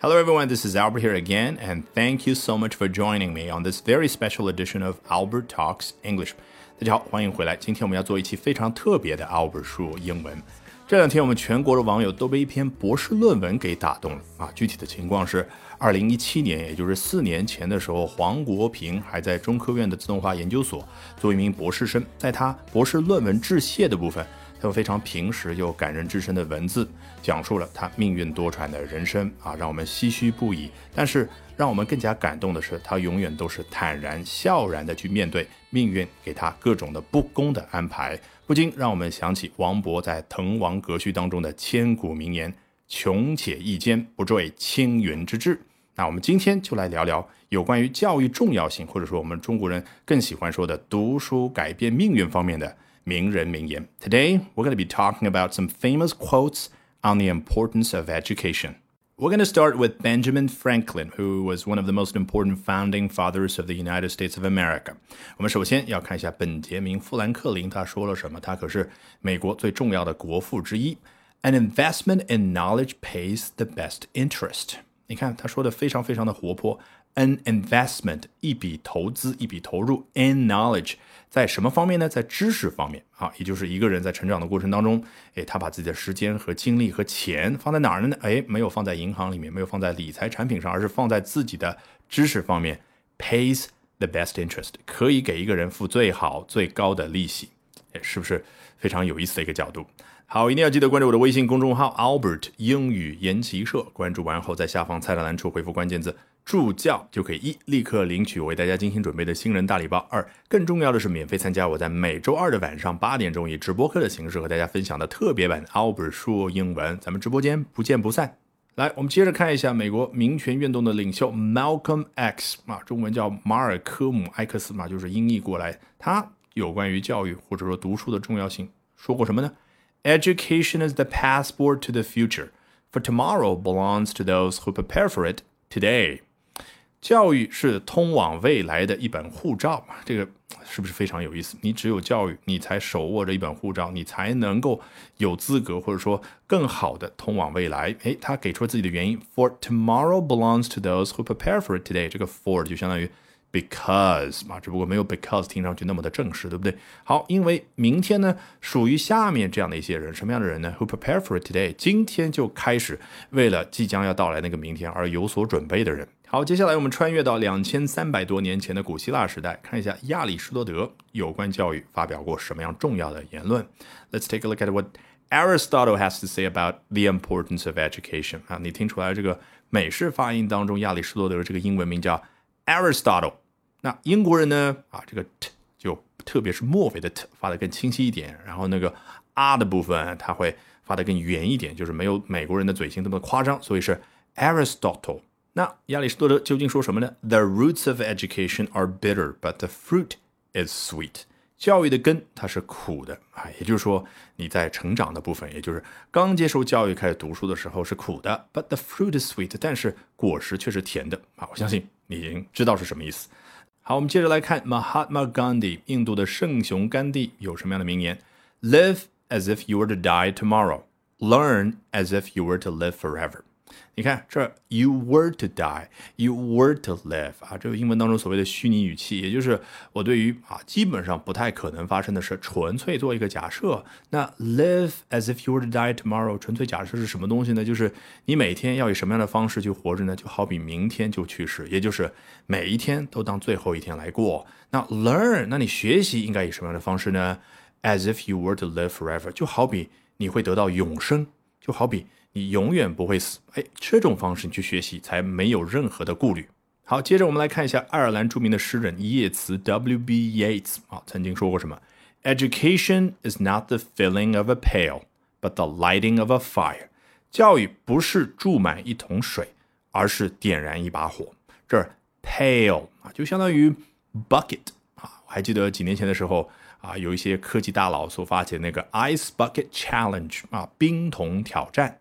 Hello, everyone. This is Albert here again, and thank you so much for joining me on this very special edition of Albert Talks English. 大家好，欢迎回来。今天我们要做一期非常特别的 Albert 说英文。这两天我们全国的网友都被一篇博士论文给打动了啊！具体的情况是，二零一七年，也就是四年前的时候，黄国平还在中科院的自动化研究所做一名博士生，在他博士论文致谢的部分。他用非常平实又感人至深的文字，讲述了他命运多舛的人生啊，让我们唏嘘不已。但是，让我们更加感动的是，他永远都是坦然笑然的去面对命运给他各种的不公的安排，不禁让我们想起王勃在《滕王阁序》当中的千古名言：“穷且益坚，不坠青云之志。”那我们今天就来聊聊有关于教育重要性，或者说我们中国人更喜欢说的读书改变命运方面的。名人名言. Today, we're going to be talking about some famous quotes on the importance of education. We're going to start with Benjamin Franklin, who was one of the most important founding fathers of the United States of America. 我们首先要看一下本杰明·富兰克林他说了什么。他可是美国最重要的国父之一。An investment in knowledge pays the best interest. 你看他说的非常非常的活泼。 An investment 一笔投资，一笔投入。In knowledge 在什么方面呢？在知识方面啊，也就是一个人在成长的过程当中，哎，他把自己的时间和精力和钱放在哪儿了呢？哎，没有放在银行里面，没有放在理财产品上，而是放在自己的知识方面，pays the best interest，可以给一个人付最好最高的利息，哎，是不是非常有意思的一个角度？好，一定要记得关注我的微信公众号 Albert 英语研习社，关注完后在下方菜单栏处回复关键字。助教就可以一立刻领取我为大家精心准备的新人大礼包。二，更重要的是免费参加我在每周二的晚上八点钟以直播课的形式和大家分享的特别版 Albert 说英文。咱们直播间不见不散。来，我们接着看一下美国民权运动的领袖 Malcolm X 啊，中文叫马尔科姆埃克斯嘛，就是音译过来。他有关于教育或者说读书的重要性说过什么呢？Education is the passport to the future, for tomorrow belongs to those who prepare for it today. 教育是通往未来的一本护照嘛？这个是不是非常有意思？你只有教育，你才手握着一本护照，你才能够有资格或者说更好的通往未来。诶，他给出了自己的原因：For tomorrow belongs to those who prepare for it today。这个 for 就相当于 because 嘛，只不过没有 because 听上去那么的正式，对不对？好，因为明天呢，属于下面这样的一些人，什么样的人呢？Who prepare for it today？今天就开始为了即将要到来那个明天而有所准备的人。好，接下来我们穿越到两千三百多年前的古希腊时代，看一下亚里士多德有关教育发表过什么样重要的言论。Let's take a look at what Aristotle has to say about the importance of education。啊，你听出来这个美式发音当中，亚里士多德这个英文名叫 Aristotle。那英国人呢？啊，这个 t 就特别是末尾的 t 发的更清晰一点，然后那个 r 的部分它会发的更圆一点，就是没有美国人的嘴型这么夸张，所以是 Aristotle。那亚里士多德究竟说什么呢？The roots of education are bitter, but the fruit is sweet。教育的根它是苦的啊，也就是说你在成长的部分，也就是刚接受教育开始读书的时候是苦的，but the fruit is sweet，但是果实却是甜的啊。我相信你已经知道是什么意思。好，我们接着来看 Mahatma Gandhi，印度的圣雄甘地有什么样的名言？Live as if you were to die tomorrow, learn as if you were to live forever。 你看这，you were to die，you were to live 啊，这个英文当中所谓的虚拟语气，也就是我对于啊基本上不太可能发生的事，纯粹做一个假设。那 live as if you were to die tomorrow，纯粹假设是什么东西呢？就是你每天要以什么样的方式去活着呢？就好比明天就去世，也就是每一天都当最后一天来过。那 learn，那你学习应该以什么样的方式呢？as if you were to live forever，就好比你会得到永生，就好比。你永远不会死，哎，这种方式你去学习才没有任何的顾虑。好，接着我们来看一下爱尔兰著名的诗人叶慈 （W.B. Yeats） 啊，曾经说过什么？Education is not the filling of a pail, but the lighting of a fire。教育不是注满一桶水，而是点燃一把火。这 pail 啊，就相当于 bucket 啊。我还记得几年前的时候啊，有一些科技大佬所发起的那个 Ice Bucket Challenge 啊，冰桶挑战。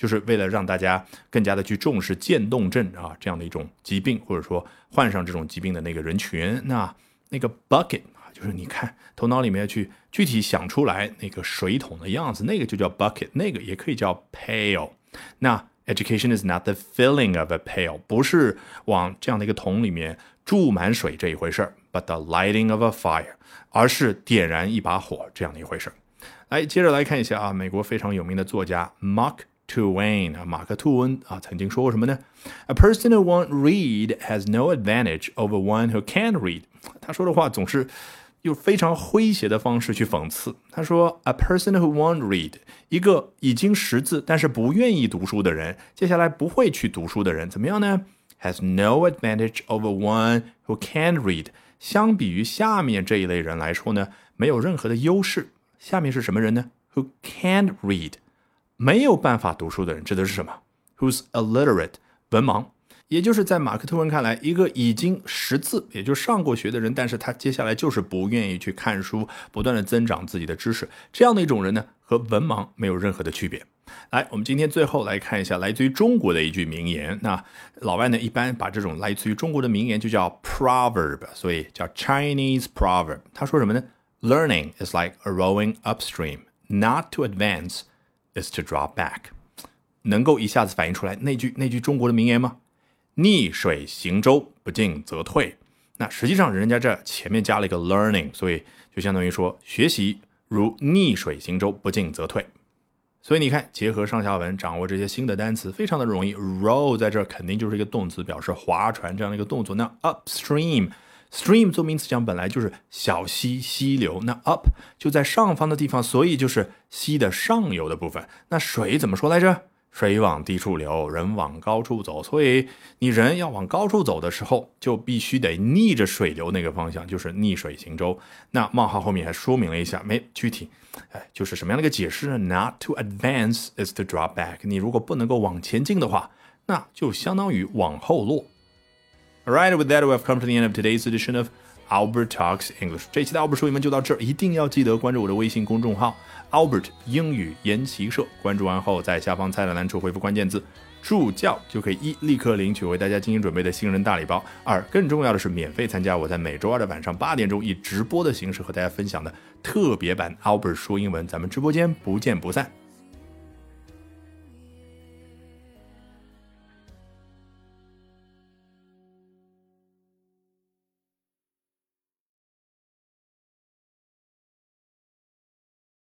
就是为了让大家更加的去重视渐冻症啊这样的一种疾病，或者说患上这种疾病的那个人群。那那个 bucket 啊，就是你看头脑里面去具体想出来那个水桶的样子，那个就叫 bucket，那个也可以叫 pail。那 Education is not the filling of a pail，不是往这样的一个桶里面注满水这一回事儿，but the lighting of a fire，而是点燃一把火这样的一回事儿。来，接着来看一下啊，美国非常有名的作家 Mark Twain 啊，马克·吐温啊，曾经说过什么呢？A person who won't read has no advantage over one who can't read。他说的话总是。用非常诙谐的方式去讽刺。他说：“A person who won't read，一个已经识字但是不愿意读书的人，接下来不会去读书的人，怎么样呢？Has no advantage over one who can't read。相比于下面这一类人来说呢，没有任何的优势。下面是什么人呢？Who can't read，没有办法读书的人，指的是什么？Who's illiterate，文盲。”也就是在马克·吐温看来，一个已经识字，也就上过学的人，但是他接下来就是不愿意去看书，不断的增长自己的知识，这样的一种人呢，和文盲没有任何的区别。来，我们今天最后来看一下来自于中国的一句名言。那老外呢，一般把这种来自于中国的名言就叫 proverb，所以叫 Chinese proverb。他说什么呢？Learning is like a rowing upstream，not to advance is to draw back。能够一下子反映出来那句那句中国的名言吗？逆水行舟，不进则退。那实际上人家这前面加了一个 learning，所以就相当于说学习如逆水行舟，不进则退。所以你看，结合上下文，掌握这些新的单词，非常的容易。row 在这肯定就是一个动词，表示划船这样的一个动作。那 upstream Stream 做名词讲本来就是小溪、溪流。那 up 就在上方的地方，所以就是溪的上游的部分。那水怎么说来着？水往低处流，人往高处走。所以你人要往高处走的时候，就必须得逆着水流那个方向，就是逆水行舟。那冒号后面还说明了一下，没具体，哎，就是什么样的一个解释呢？Not to advance is to drop back。你如果不能够往前进的话，那就相当于往后落。Alright with that, we have come to the end of today's edition of Albert Talks English。这期的 Albert 说英文就到这儿，一定要记得关注我的微信公众号。Albert 英语研习社，关注完后，在下方菜单栏处回复关键字“助教”，就可以一立刻领取为大家精心准备的新人大礼包；二更重要的是，免费参加我在每周二的晚上八点钟以直播的形式和大家分享的特别版 Albert 说英文，咱们直播间不见不散。